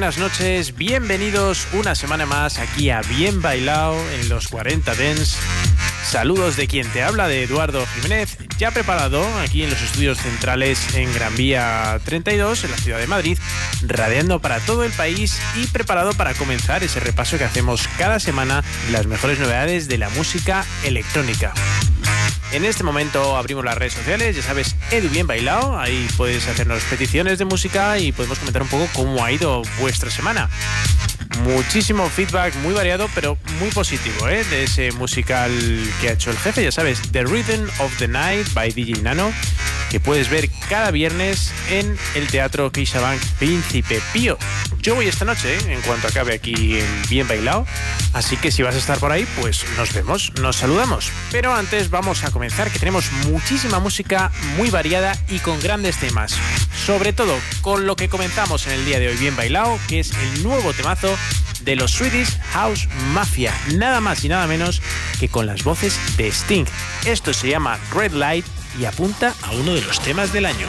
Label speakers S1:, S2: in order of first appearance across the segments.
S1: Buenas noches, bienvenidos una semana más aquí a Bien Bailao en los 40 Dens. Saludos de quien te habla, de Eduardo Jiménez, ya preparado aquí en los estudios centrales en Gran Vía 32, en la ciudad de Madrid, radiando para todo el país y preparado para comenzar ese repaso que hacemos cada semana de las mejores novedades de la música electrónica. En este momento abrimos las redes sociales, ya sabes, Edu Bien Bailao, ahí puedes hacernos peticiones de música y podemos comentar un poco cómo ha ido vuestra semana. Muchísimo feedback, muy variado, pero muy positivo, ¿eh? De ese musical que ha hecho el jefe, ya sabes, The Rhythm of the Night by DJ Nano, que puedes ver cada viernes en el Teatro CaixaBank Príncipe Pío. Yo voy esta noche, ¿eh? en cuanto acabe aquí en Bien Bailado, así que si vas a estar por ahí, pues nos vemos, nos saludamos. Pero antes vamos a comenzar, que tenemos muchísima música muy variada y con grandes temas. Sobre todo con lo que comenzamos en el día de hoy Bien Bailado, que es el nuevo temazo de los Swedish House Mafia, nada más y nada menos que con las voces de Sting. Esto se llama Red Light y apunta a uno de los temas del año.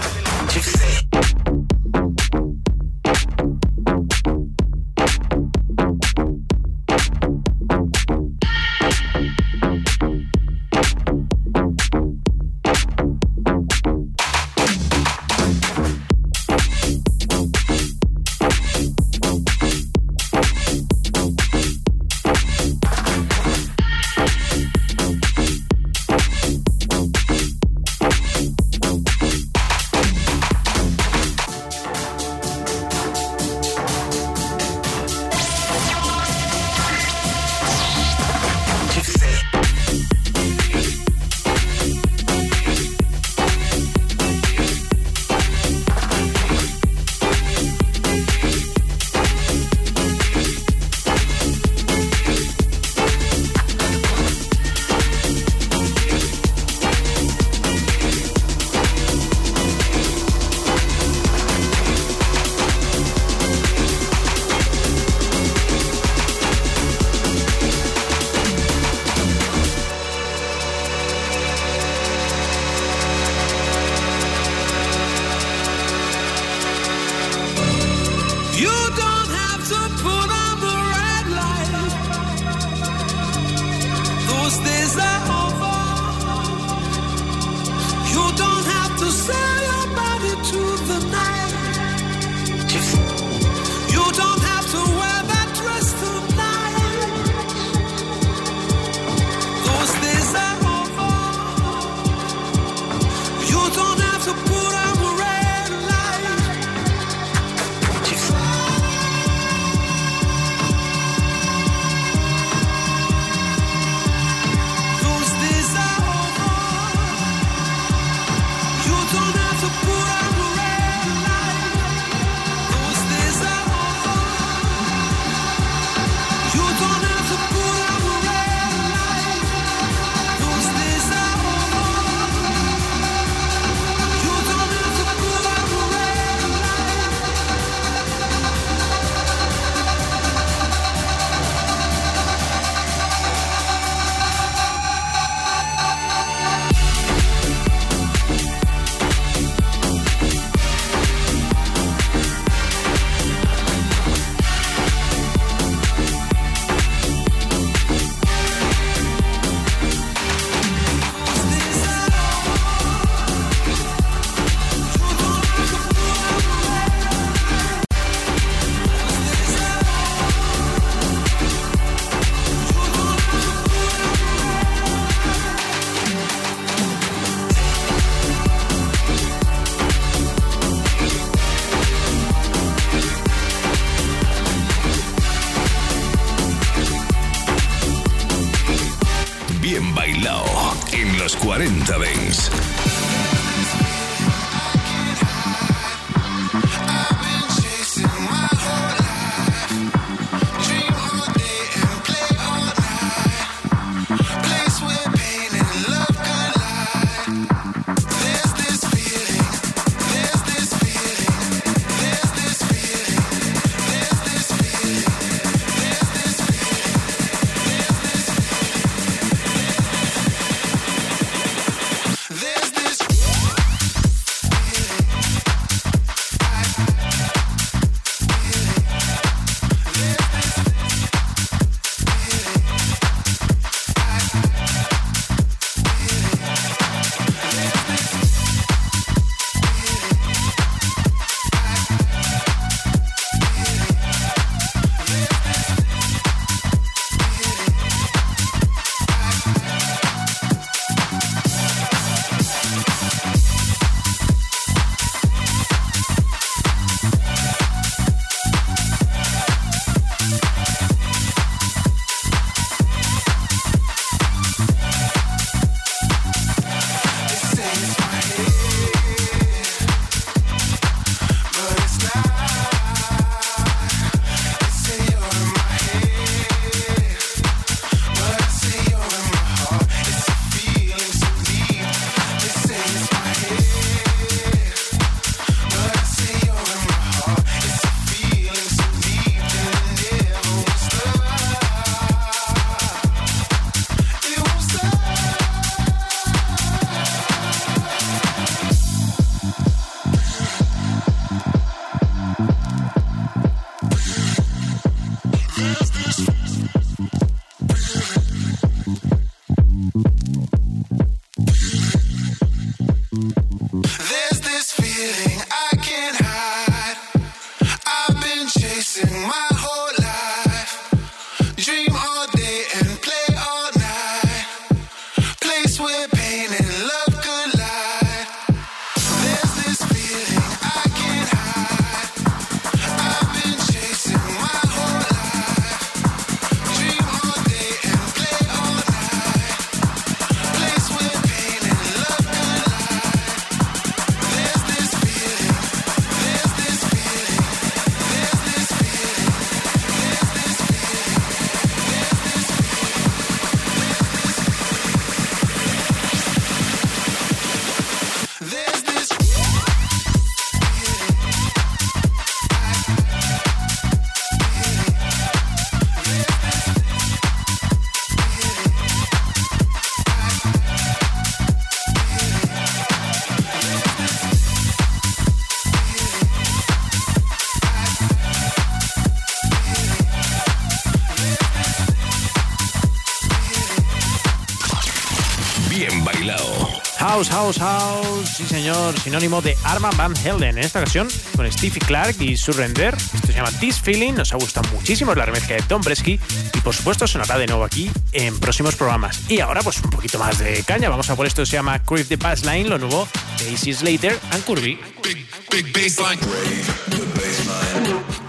S1: Sí señor, sinónimo de Arman Van Helden. En esta ocasión con Stevie Clark y Surrender. Esto se llama This Feeling, nos ha gustado muchísimo, la remezcla de Tom Bresky y por supuesto sonará de nuevo aquí en próximos programas. Y ahora pues un poquito más de caña, vamos a por esto, se llama Crave the Bassline, lo nuevo de Easy Slater and Curvy.
S2: big, big baseline.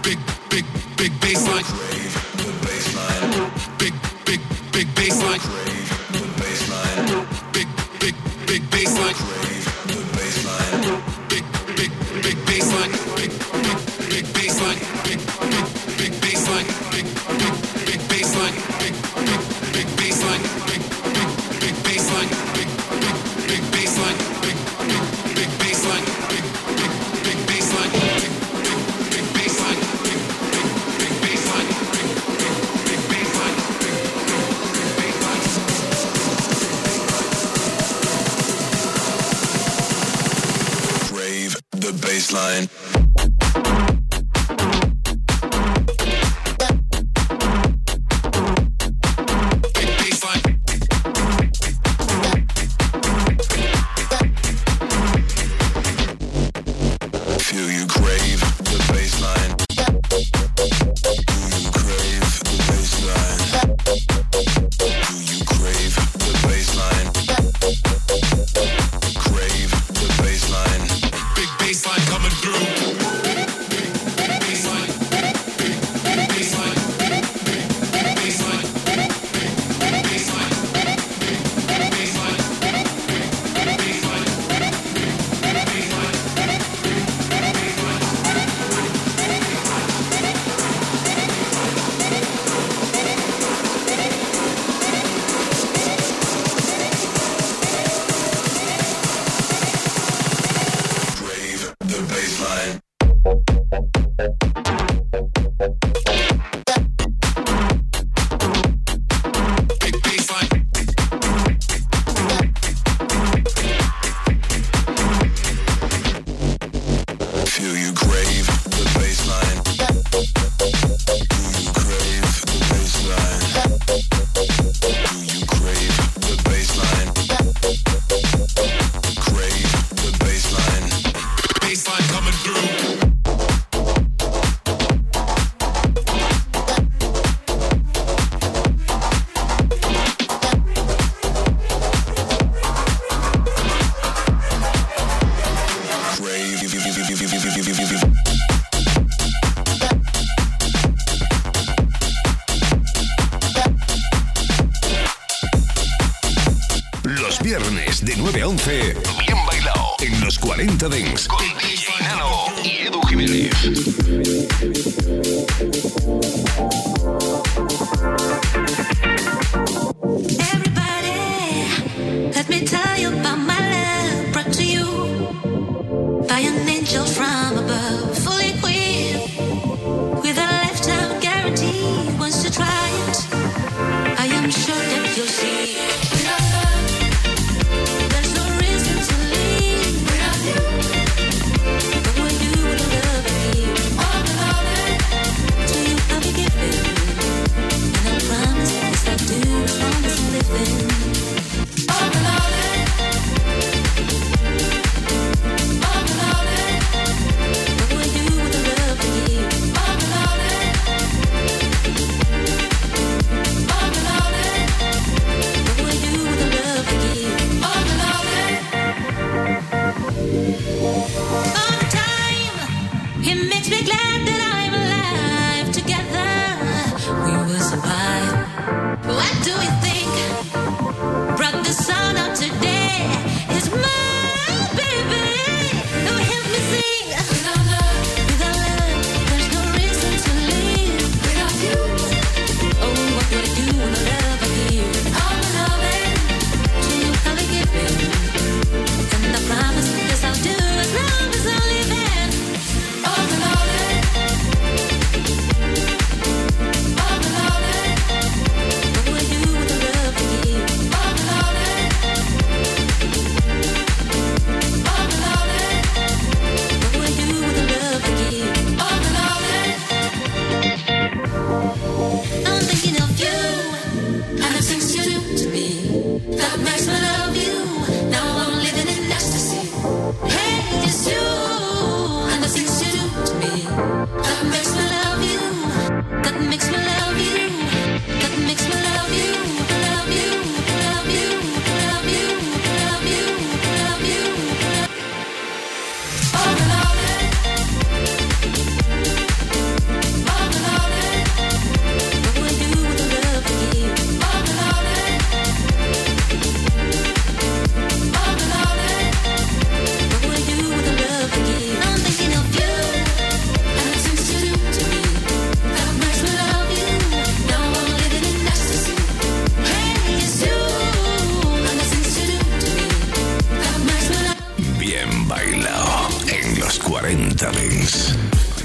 S2: Big, big, big. Big, big, big.
S3: one.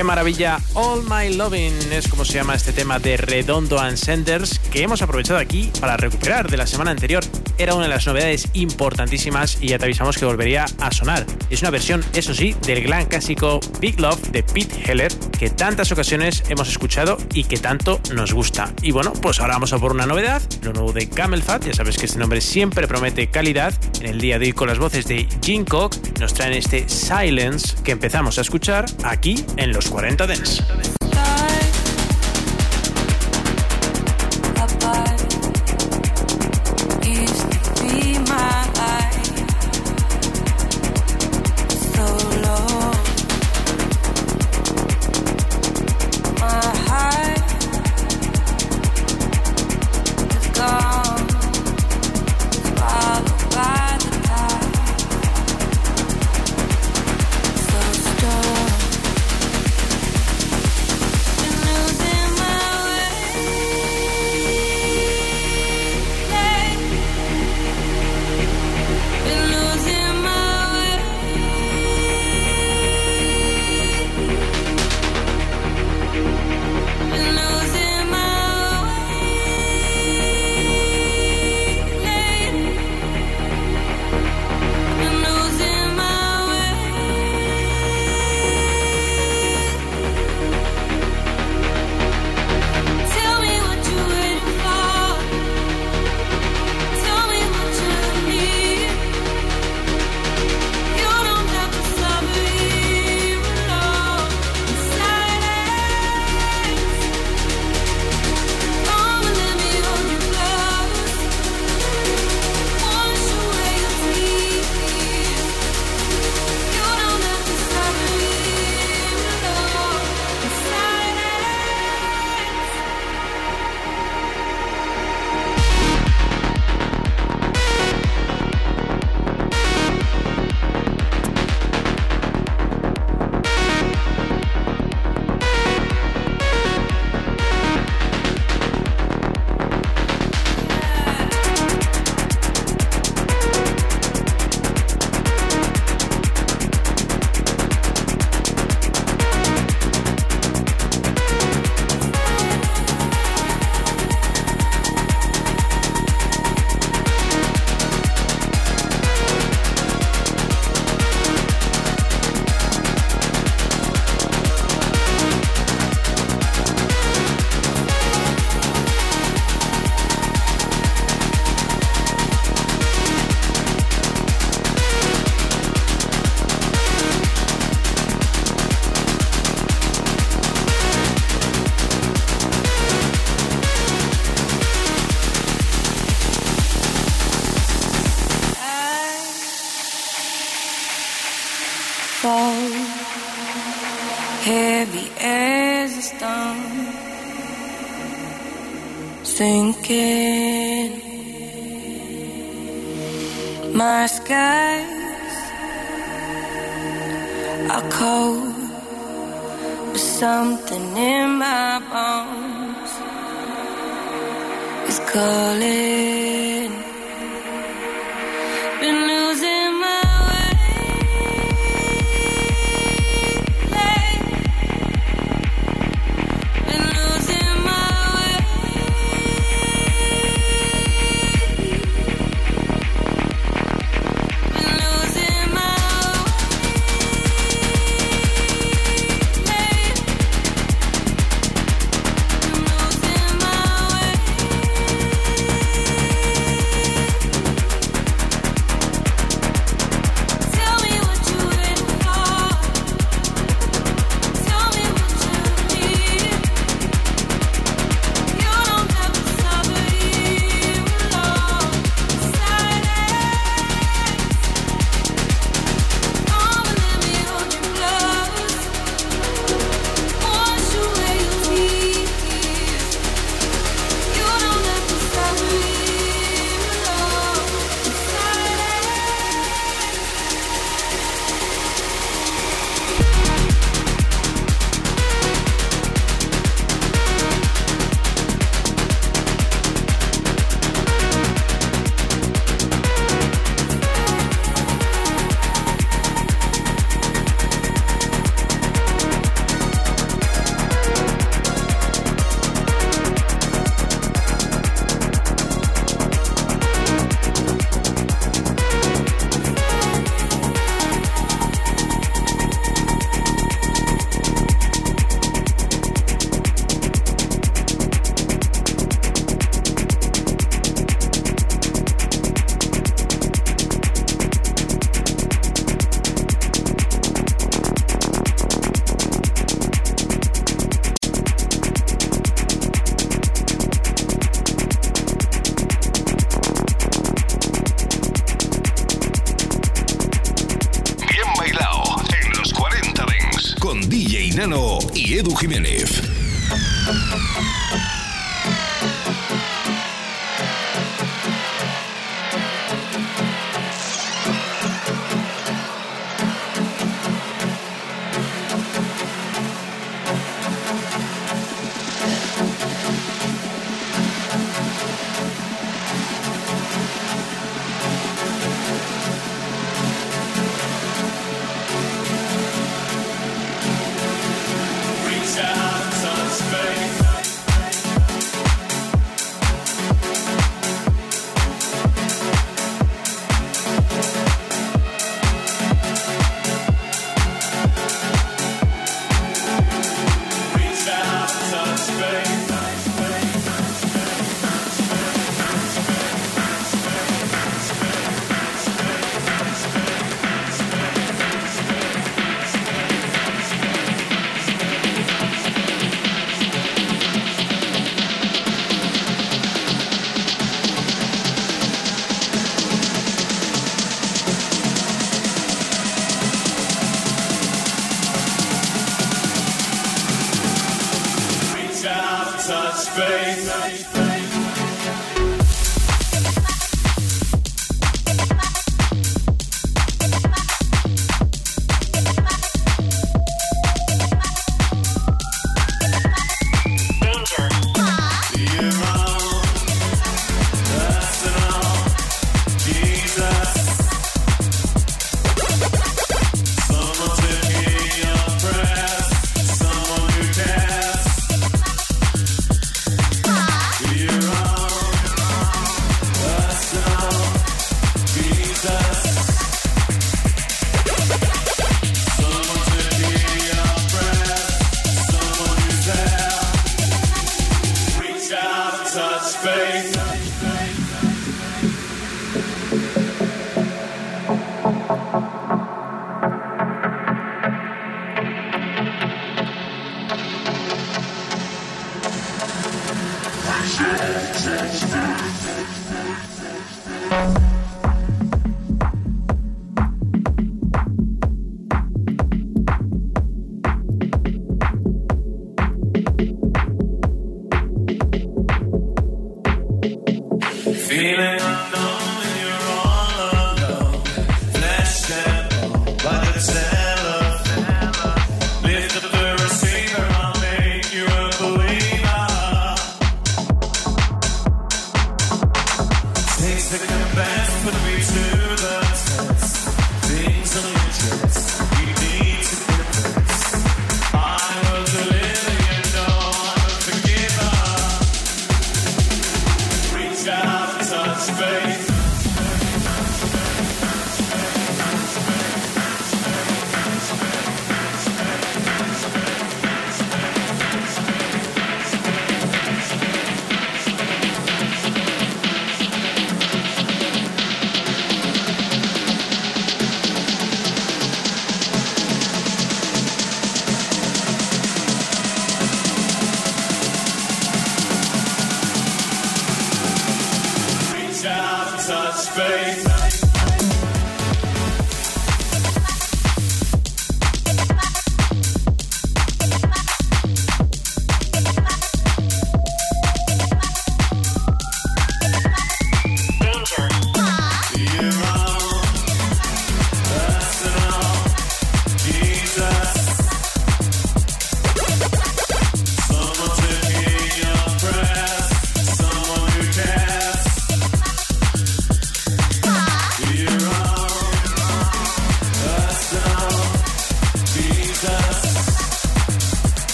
S1: Qué maravilla, All My Loving es como se llama este tema de Redondo and Senders que hemos aprovechado aquí para recuperar de la semana anterior. Era una de las novedades importantísimas y ya te avisamos que volvería a sonar. Es una versión, eso sí, del gran clásico Big Love de Pete Heller que tantas ocasiones hemos escuchado y que tanto nos gusta. Y bueno, pues ahora vamos a por una novedad, lo nuevo de Camel Fat. Ya sabes que este nombre siempre promete calidad. En el día de hoy con las voces de Jim Cock nos traen este Silence que empezamos a escuchar aquí en los 40 Dents.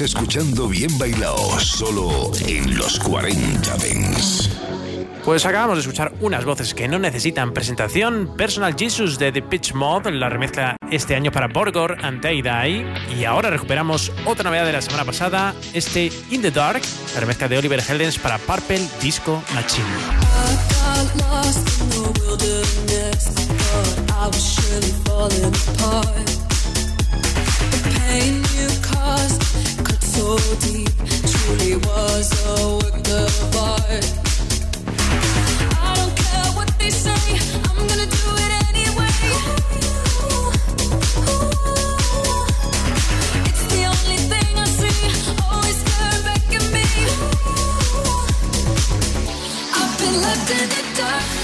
S4: Escuchando Bien Bailao, solo en los 40 Dents.
S1: Pues acabamos de escuchar unas voces que no necesitan presentación. Personal Jesus de The Pitch Mod, la remezcla este año para Borgor and Day Die. Y ahora recuperamos otra novedad de la semana pasada, este In the Dark, la remezcla de Oliver Heldens para Purple Disco Machine.
S3: so deep, truly was a work of art. I don't care what they say, I'm gonna do it anyway. It's the only thing I see, always back at me. I've been left in the dark.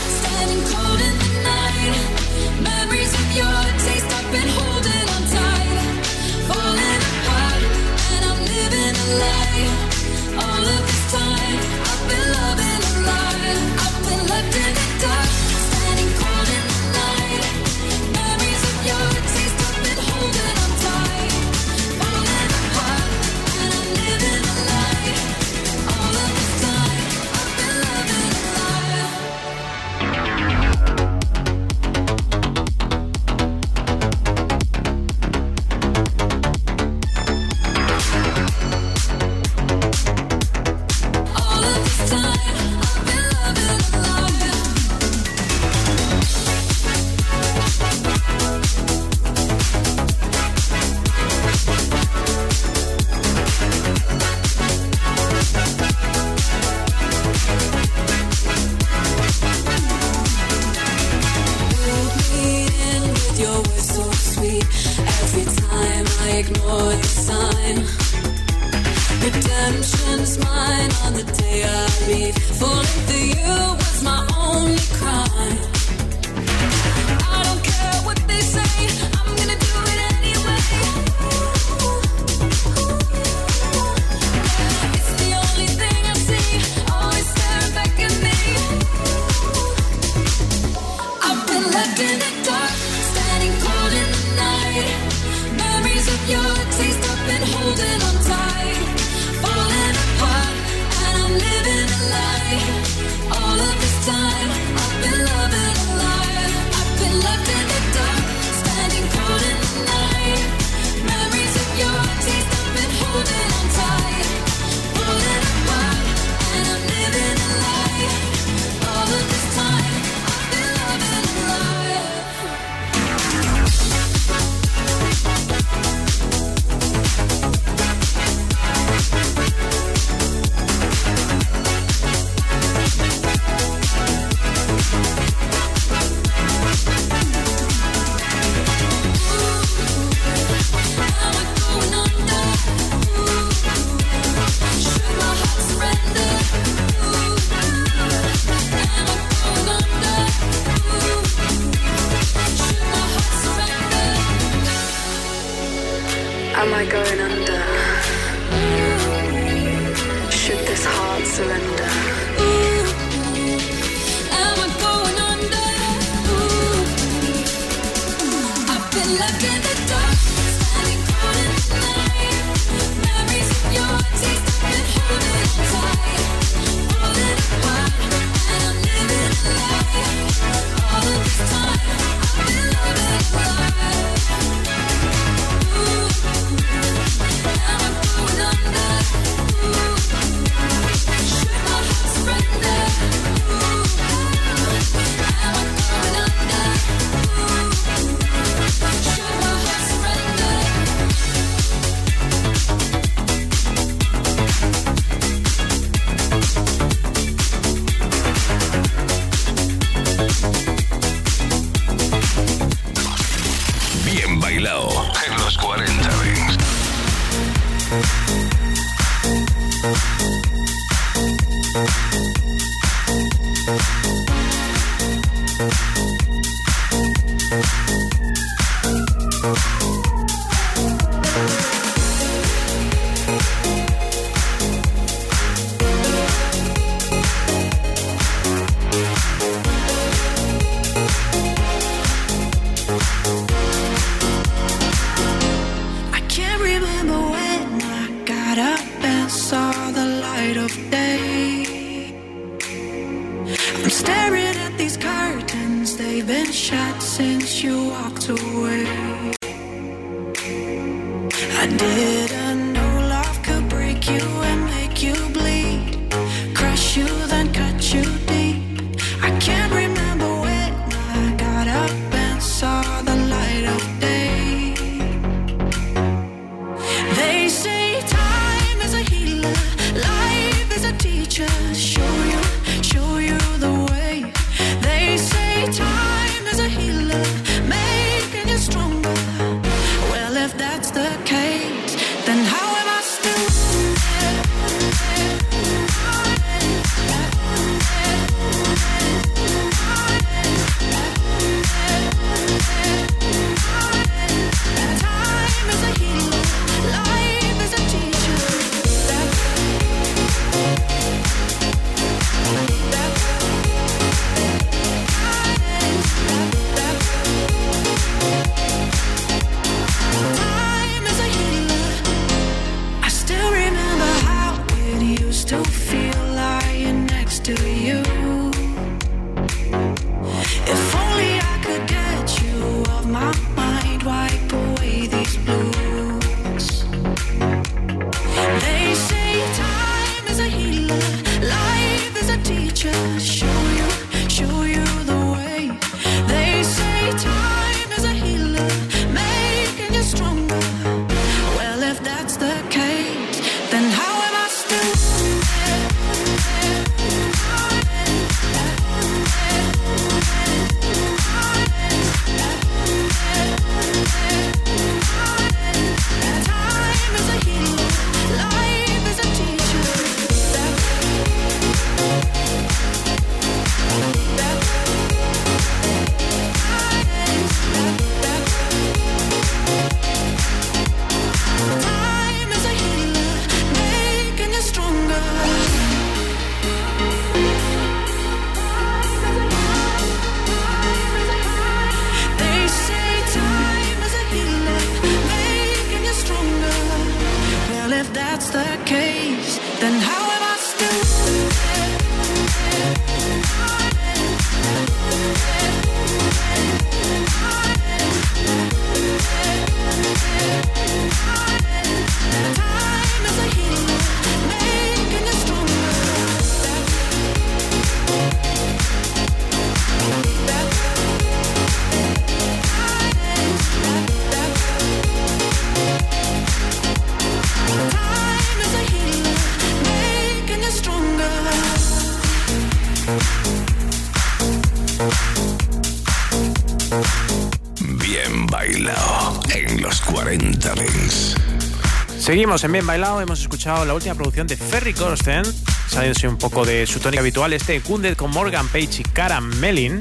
S1: Seguimos en Bien Bailado, hemos escuchado la última producción de Ferry Corsten, saliéndose un poco de su tónica habitual, este Kunded con Morgan Page y Cara Mellin,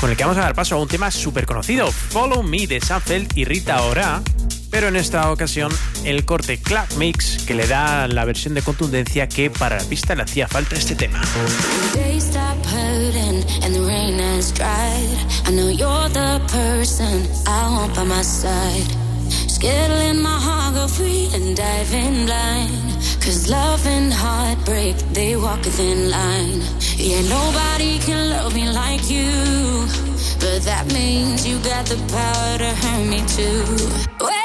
S1: con el que vamos a dar paso a un tema súper conocido, Follow Me de Sanfeld y Rita Ora, pero en esta ocasión el corte Clap Mix que le da la versión de contundencia que para la pista le hacía falta este tema.
S3: Get my heart, go free and dive in blind. Cause love and heartbreak, they walk a thin line. Yeah, nobody can love me like you. But that means you got the power to hurt me too.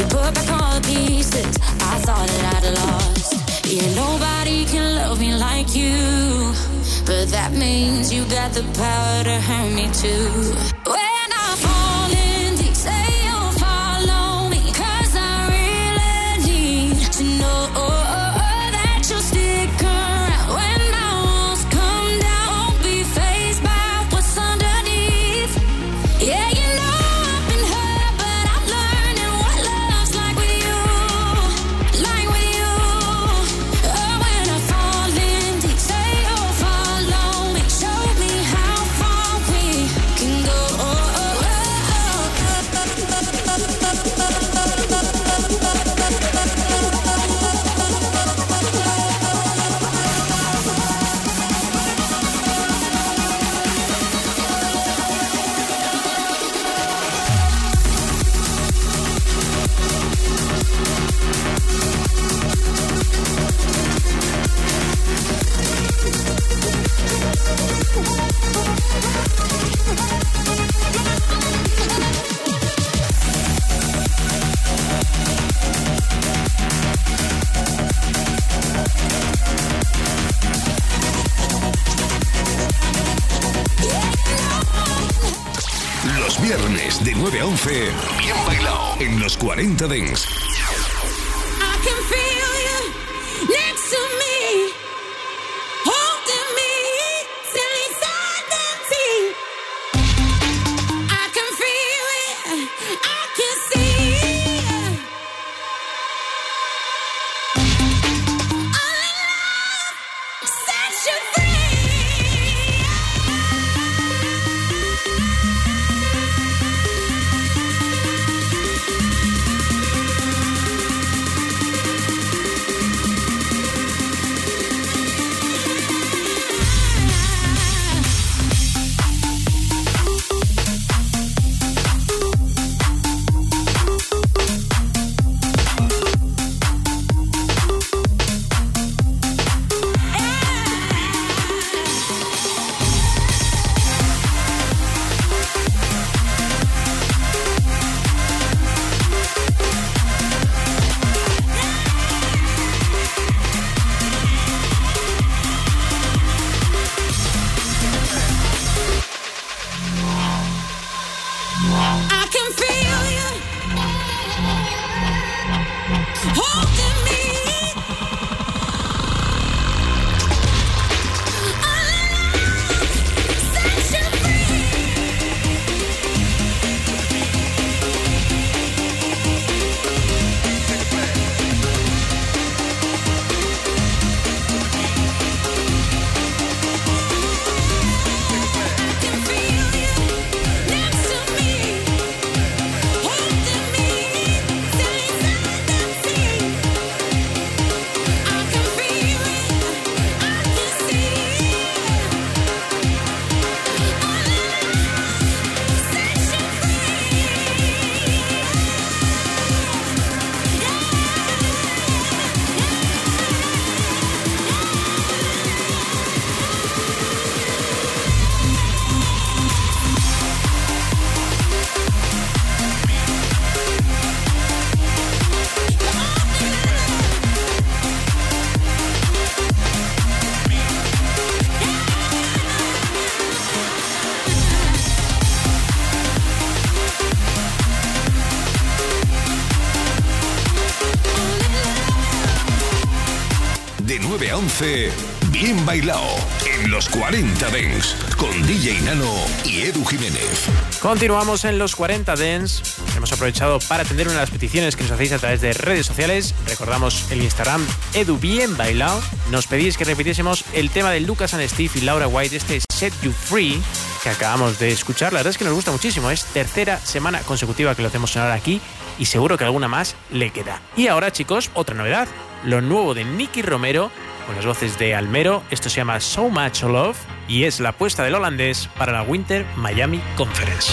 S3: You put back all the pieces I thought that I'd lost. Yeah, nobody can love me like you. But that means you got the power to hurt me too.
S4: Los 9 a 11, bien bailado en los 40 Dents con DJ Nano y Edu Jiménez.
S1: Continuamos en los 40 Dents. Hemos aprovechado para atender una de las peticiones que nos hacéis a través de redes sociales. Recordamos el Instagram Edu Bien Bailao. Nos pedís que repitiésemos el tema de Lucas and Steve y Laura White, este Set You Free, que acabamos de escuchar. La verdad es que nos gusta muchísimo. Es tercera semana consecutiva que lo hacemos sonar aquí y seguro que alguna más le queda. Y ahora, chicos, otra novedad. Lo nuevo de Nicky Romero con las voces de Almero. Esto se llama So Much Love y es la apuesta del holandés para la Winter Miami Conference.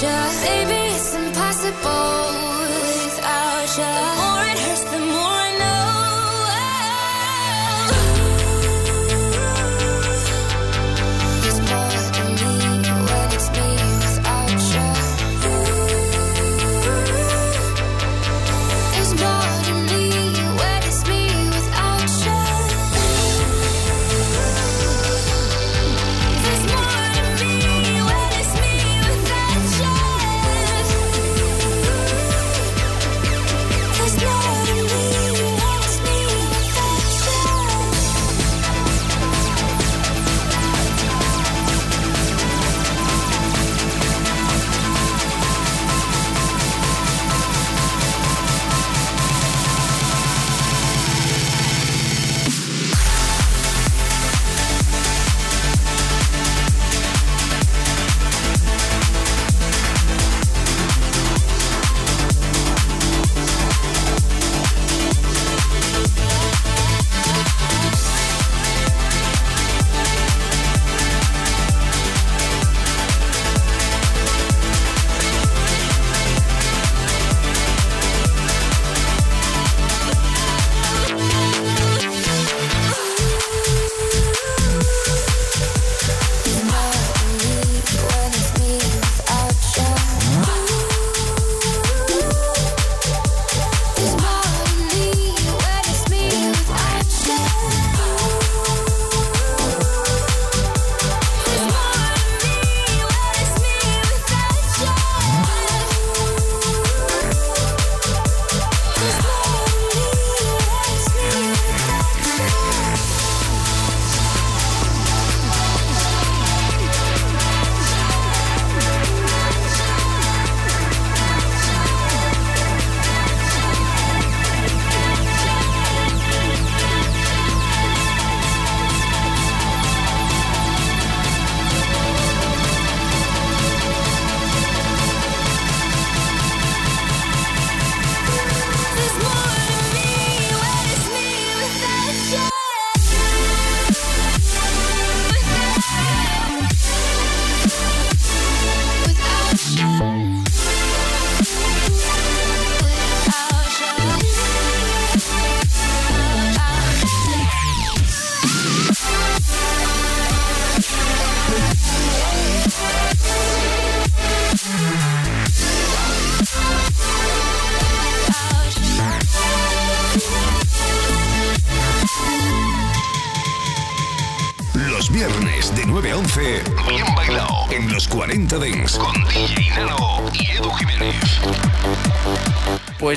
S3: Baby, it's impossible without you.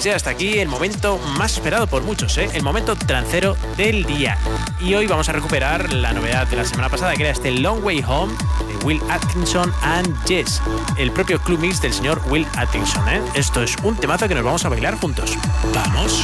S1: Pues ya hasta aquí el momento más esperado por muchos, ¿eh? el momento trancero del día. Y hoy vamos a recuperar la novedad de la semana pasada, que era este Long Way Home de
S3: Will Atkinson and Jess, el propio club mix del señor Will Atkinson. ¿eh? Esto es un temazo que nos vamos a bailar juntos. ¡Vamos!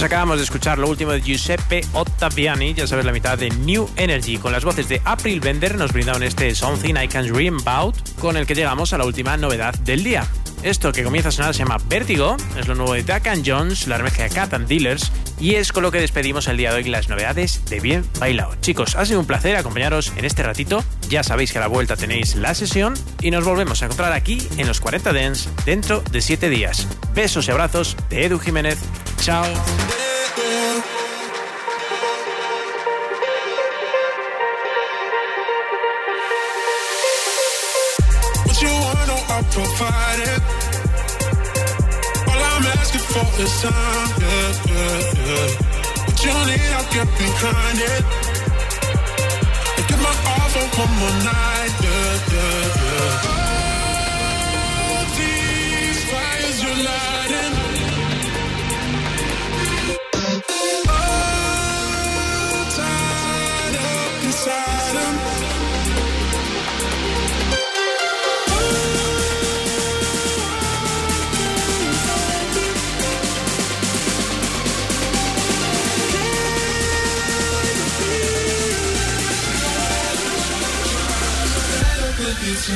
S1: Pues acabamos de escuchar lo último de Giuseppe Ottaviani, ya sabes, la mitad de New Energy. Con las voces de April Bender nos brindaron este Something I Can Dream About, con el que llegamos a la última novedad del día. Esto que comienza a sonar se llama Vértigo, es lo nuevo de Duck Jones, la remezcla de Cat and Dealers, y es con lo que despedimos el día de hoy las novedades de Bien Bailado. Chicos, ha sido un placer acompañaros en este ratito. Ya sabéis que a la vuelta tenéis la sesión y nos volvemos a encontrar aquí en los 40 Dents dentro de 7 días. Besos y abrazos de Edu Jiménez. Chao.
S2: Want, no, provide it. All I'm asking for is time, yeah, yeah, yeah. What you need, I'll get behind it. And give my all for one more night, yeah, yeah,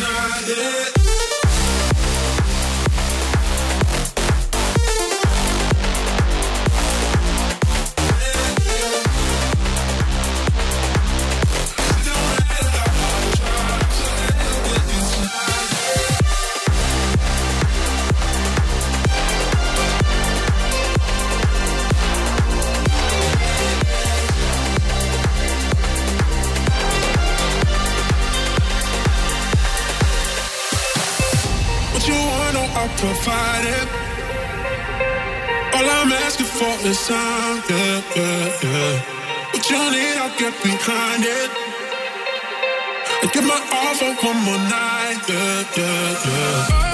S2: not. Is time, yeah, yeah, yeah. You need, I'll get behind it. And give my all for one more night, yeah, yeah, yeah.